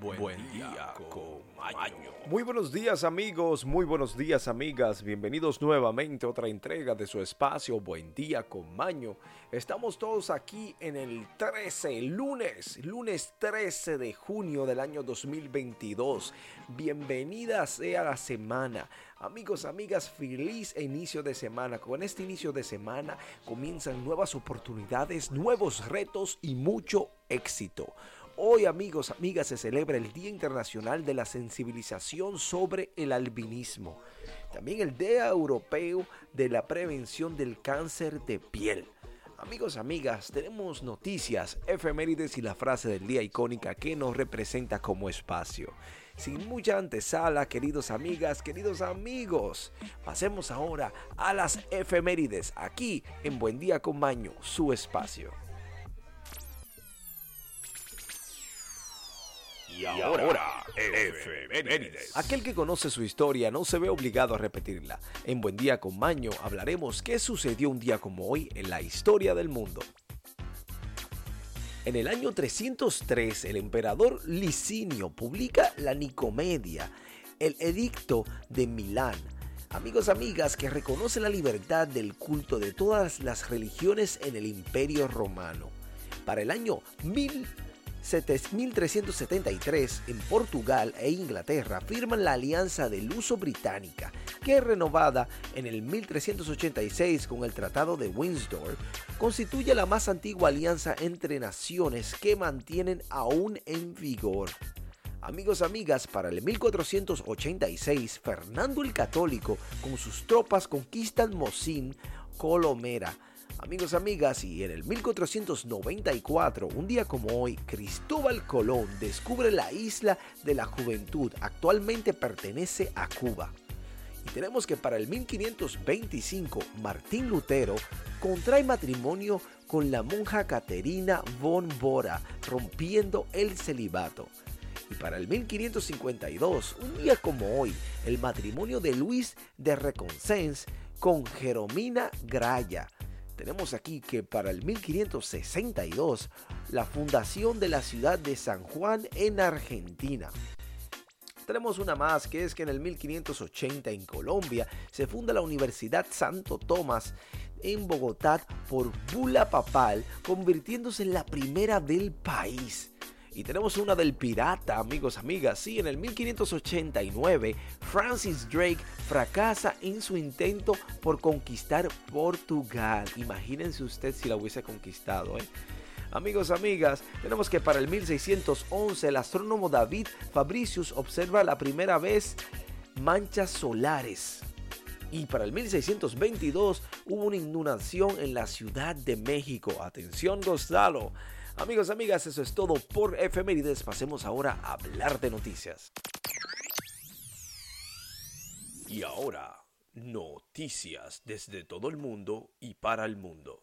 Buen, día, con Maño. Muy buenos días amigos, muy buenos días amigas, bienvenidos nuevamente a otra entrega de su espacio Buen día con Maño. Estamos todos aquí en el 13, lunes, lunes 13 de junio del año 2022. Bienvenida sea la semana. Amigos, amigas, feliz inicio de semana. Con este inicio de semana comienzan nuevas oportunidades, nuevos retos y mucho éxito. Hoy amigos, amigas, se celebra el Día Internacional de la Sensibilización sobre el Albinismo. También el Día Europeo de la Prevención del Cáncer de Piel. Amigos, amigas, tenemos noticias, efemérides y la frase del día icónica que nos representa como espacio. Sin mucha antesala, queridos amigas, queridos amigos, pasemos ahora a las efemérides aquí en Buen Día con Maño, su espacio. Y ahora, efemérides. Aquel que conoce su historia no se ve obligado a repetirla. En Buen Día con Maño hablaremos qué sucedió un día como hoy en la historia del mundo. En el año 303, el emperador Licinio publica la Nicomedia, el Edicto de Milán. Amigos, amigas, que reconoce la libertad del culto de todas las religiones en el Imperio Romano. Para el año 1000 1373 en Portugal e Inglaterra firman la Alianza del Uso Británica, que renovada en el 1386 con el Tratado de Windsor, constituye la más antigua alianza entre naciones que mantienen aún en vigor. Amigos, amigas, para el 1486, Fernando el Católico con sus tropas conquistan Mocín, Colomera, Amigos, amigas, y en el 1494, un día como hoy, Cristóbal Colón descubre la isla de la juventud, actualmente pertenece a Cuba. Y tenemos que para el 1525, Martín Lutero contrae matrimonio con la monja Caterina von Bora, rompiendo el celibato. Y para el 1552, un día como hoy, el matrimonio de Luis de Reconcens con Jeromina Graya, tenemos aquí que para el 1562, la fundación de la ciudad de San Juan en Argentina. Tenemos una más que es que en el 1580 en Colombia se funda la Universidad Santo Tomás en Bogotá por bula papal, convirtiéndose en la primera del país. Y tenemos una del pirata, amigos, amigas. Sí, en el 1589, Francis Drake fracasa en su intento por conquistar Portugal. Imagínense usted si la hubiese conquistado, ¿eh? Amigos, amigas, tenemos que para el 1611 el astrónomo David Fabricius observa la primera vez manchas solares. Y para el 1622 hubo una inundación en la Ciudad de México. Atención, Gonzalo. Amigos, amigas, eso es todo por efemérides. Pasemos ahora a hablar de noticias. Y ahora, noticias desde todo el mundo y para el mundo.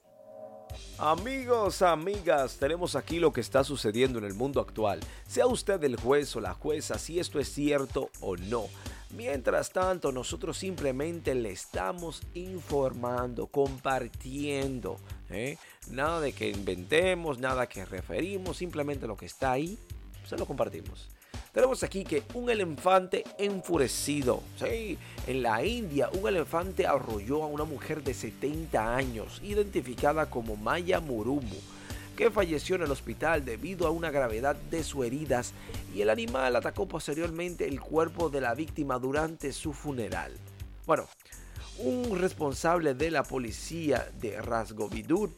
Amigos, amigas, tenemos aquí lo que está sucediendo en el mundo actual. Sea usted el juez o la jueza si esto es cierto o no. Mientras tanto, nosotros simplemente le estamos informando, compartiendo. ¿eh? Nada de que inventemos, nada que referimos, simplemente lo que está ahí, se lo compartimos. Tenemos aquí que un elefante enfurecido. Sí, en la India, un elefante arrolló a una mujer de 70 años, identificada como Maya Murumu que falleció en el hospital debido a una gravedad de sus heridas y el animal atacó posteriormente el cuerpo de la víctima durante su funeral. Bueno, un responsable de la policía de Rasgovidut,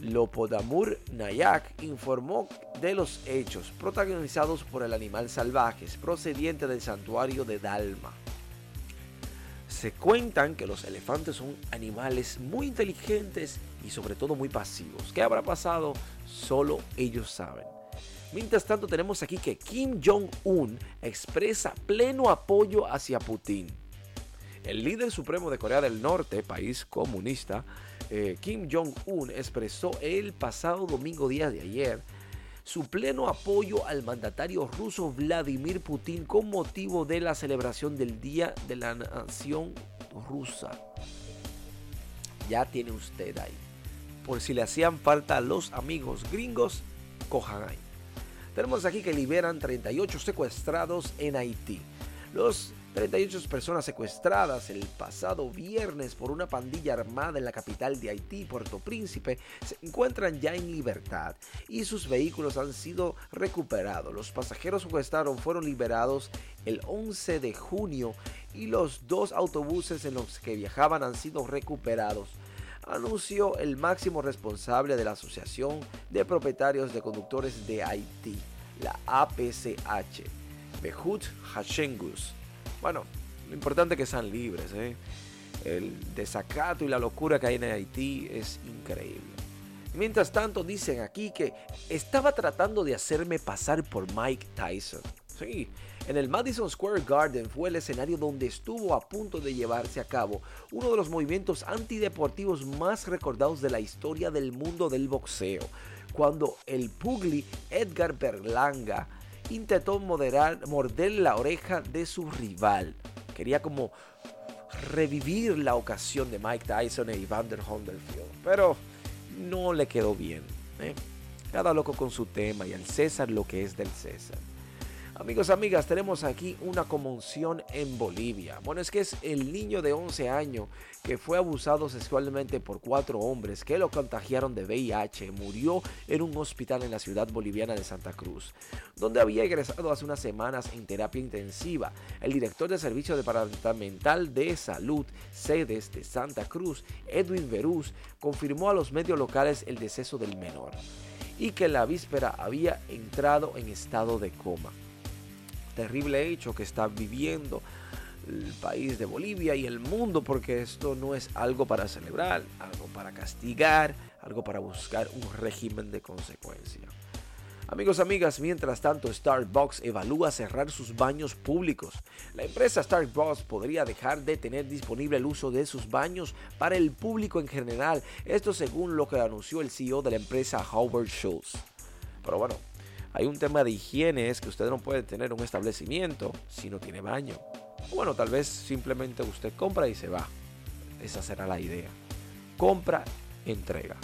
Lopodamur Nayak, informó de los hechos protagonizados por el animal salvaje procediente del santuario de Dalma. Se cuentan que los elefantes son animales muy inteligentes y sobre todo muy pasivos. ¿Qué habrá pasado? Solo ellos saben. Mientras tanto tenemos aquí que Kim Jong-un expresa pleno apoyo hacia Putin. El líder supremo de Corea del Norte, país comunista, eh, Kim Jong-un expresó el pasado domingo día de ayer su pleno apoyo al mandatario ruso Vladimir Putin con motivo de la celebración del Día de la Nación Rusa. Ya tiene usted ahí. Por si le hacían falta a los amigos gringos, cojan ahí. Tenemos aquí que liberan 38 secuestrados en Haití. Los 38 personas secuestradas el pasado viernes por una pandilla armada en la capital de Haití, Puerto Príncipe, se encuentran ya en libertad y sus vehículos han sido recuperados. Los pasajeros secuestrados fueron liberados el 11 de junio y los dos autobuses en los que viajaban han sido recuperados anunció el máximo responsable de la Asociación de Propietarios de Conductores de Haití, la APCH, Behut Hashengus. Bueno, lo importante es que sean libres. ¿eh? El desacato y la locura que hay en Haití es increíble. Mientras tanto, dicen aquí que estaba tratando de hacerme pasar por Mike Tyson. Sí, en el Madison Square Garden fue el escenario donde estuvo a punto de llevarse a cabo uno de los movimientos antideportivos más recordados de la historia del mundo del boxeo, cuando el pugli Edgar Berlanga intentó morder la oreja de su rival. Quería como revivir la ocasión de Mike Tyson e Evander Holyfield, pero no le quedó bien. ¿eh? Cada loco con su tema y al César lo que es del César. Amigos, amigas, tenemos aquí una conmoción en Bolivia. Bueno, es que es el niño de 11 años que fue abusado sexualmente por cuatro hombres que lo contagiaron de VIH. Murió en un hospital en la ciudad boliviana de Santa Cruz, donde había ingresado hace unas semanas en terapia intensiva. El director del Servicio Departamental de Salud, sedes de Santa Cruz, Edwin Verús, confirmó a los medios locales el deceso del menor y que la víspera había entrado en estado de coma terrible hecho que está viviendo el país de Bolivia y el mundo, porque esto no es algo para celebrar, algo para castigar, algo para buscar un régimen de consecuencia. Amigos, amigas, mientras tanto Starbucks evalúa cerrar sus baños públicos. La empresa Starbucks podría dejar de tener disponible el uso de sus baños para el público en general, esto según lo que anunció el CEO de la empresa Howard Schultz. Pero bueno, hay un tema de higiene, es que usted no puede tener un establecimiento si no tiene baño. Bueno, tal vez simplemente usted compra y se va. Esa será la idea. Compra, entrega.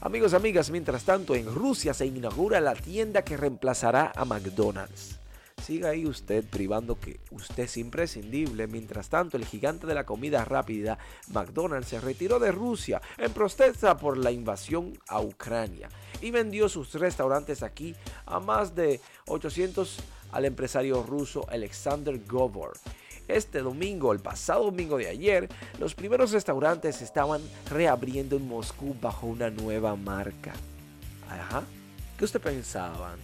Amigos, amigas, mientras tanto en Rusia se inaugura la tienda que reemplazará a McDonald's. Siga ahí usted privando que usted es imprescindible. Mientras tanto, el gigante de la comida rápida, McDonald's, se retiró de Rusia en protesta por la invasión a Ucrania y vendió sus restaurantes aquí a más de 800 al empresario ruso Alexander Govor. Este domingo, el pasado domingo de ayer, los primeros restaurantes estaban reabriendo en Moscú bajo una nueva marca. Ajá. ¿Qué usted pensaban,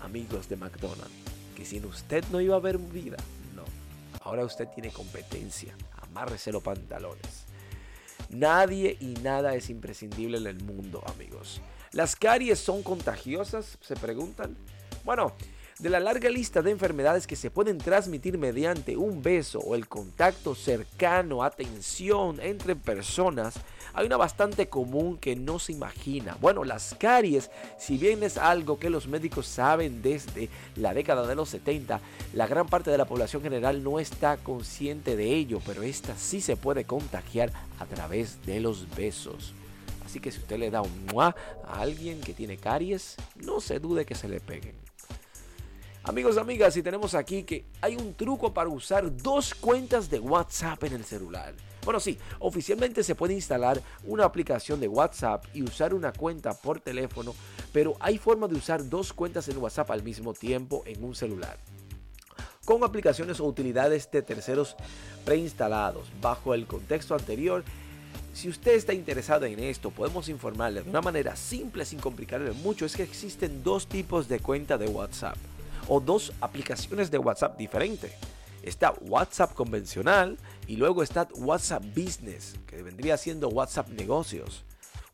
amigos de McDonald's? Que sin usted no iba a haber vida. No. Ahora usted tiene competencia. Amárrese los pantalones. Nadie y nada es imprescindible en el mundo, amigos. ¿Las caries son contagiosas? Se preguntan. Bueno, de la larga lista de enfermedades que se pueden transmitir mediante un beso o el contacto cercano, atención entre personas, hay una bastante común que no se imagina. Bueno, las caries, si bien es algo que los médicos saben desde la década de los 70, la gran parte de la población general no está consciente de ello, pero esta sí se puede contagiar a través de los besos. Así que si usted le da un muah a alguien que tiene caries, no se dude que se le peguen. Amigos, amigas, y tenemos aquí que hay un truco para usar dos cuentas de WhatsApp en el celular. Bueno, sí, oficialmente se puede instalar una aplicación de WhatsApp y usar una cuenta por teléfono, pero hay forma de usar dos cuentas en WhatsApp al mismo tiempo en un celular. Con aplicaciones o utilidades de terceros preinstalados. Bajo el contexto anterior, si usted está interesado en esto, podemos informarle de una manera simple sin complicarle mucho, es que existen dos tipos de cuenta de WhatsApp o dos aplicaciones de WhatsApp diferentes. Está WhatsApp convencional y luego está WhatsApp Business, que vendría siendo WhatsApp Negocios.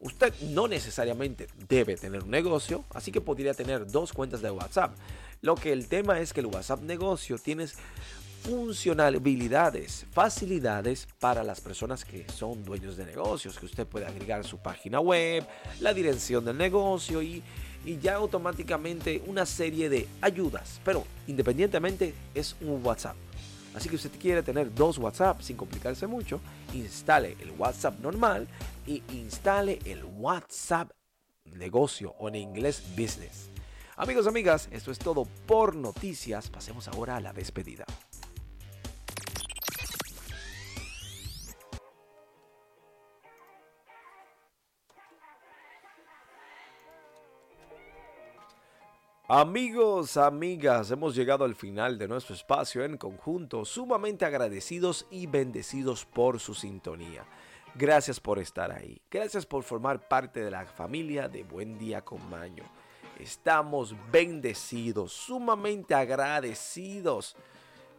Usted no necesariamente debe tener un negocio, así que podría tener dos cuentas de WhatsApp. Lo que el tema es que el WhatsApp Negocio tienes funcionalidades, facilidades para las personas que son dueños de negocios, que usted puede agregar su página web, la dirección del negocio y, y ya automáticamente una serie de ayudas. Pero independientemente es un WhatsApp. Así que usted quiere tener dos WhatsApp sin complicarse mucho, instale el WhatsApp normal y instale el WhatsApp negocio o en inglés business. Amigos, amigas, esto es todo por noticias. Pasemos ahora a la despedida. Amigos, amigas, hemos llegado al final de nuestro espacio en conjunto, sumamente agradecidos y bendecidos por su sintonía. Gracias por estar ahí, gracias por formar parte de la familia de Buen Día con Maño. Estamos bendecidos, sumamente agradecidos.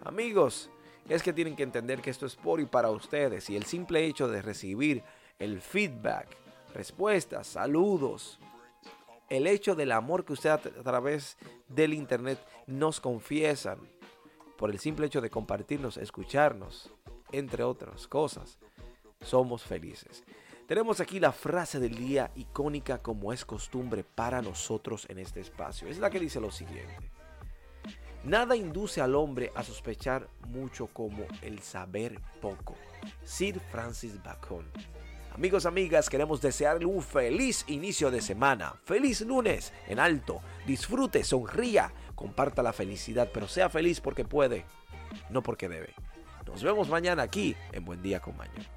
Amigos, es que tienen que entender que esto es por y para ustedes y el simple hecho de recibir el feedback, respuestas, saludos, el hecho del amor que usted a, través del internet nos confiesan, por el simple hecho de compartirnos, escucharnos, entre otras cosas, somos felices. Tenemos aquí la frase del día icónica como es costumbre para nosotros en este espacio. Es la que dice lo siguiente. Nada induce al hombre a sospechar mucho como el saber poco. Sir Francis Bacon. Amigos, amigas, queremos desearle un feliz inicio de semana. Feliz lunes en alto. Disfrute, sonría, comparta la felicidad, pero sea feliz porque puede, no porque debe. Nos vemos mañana aquí en Buen Día con Maño.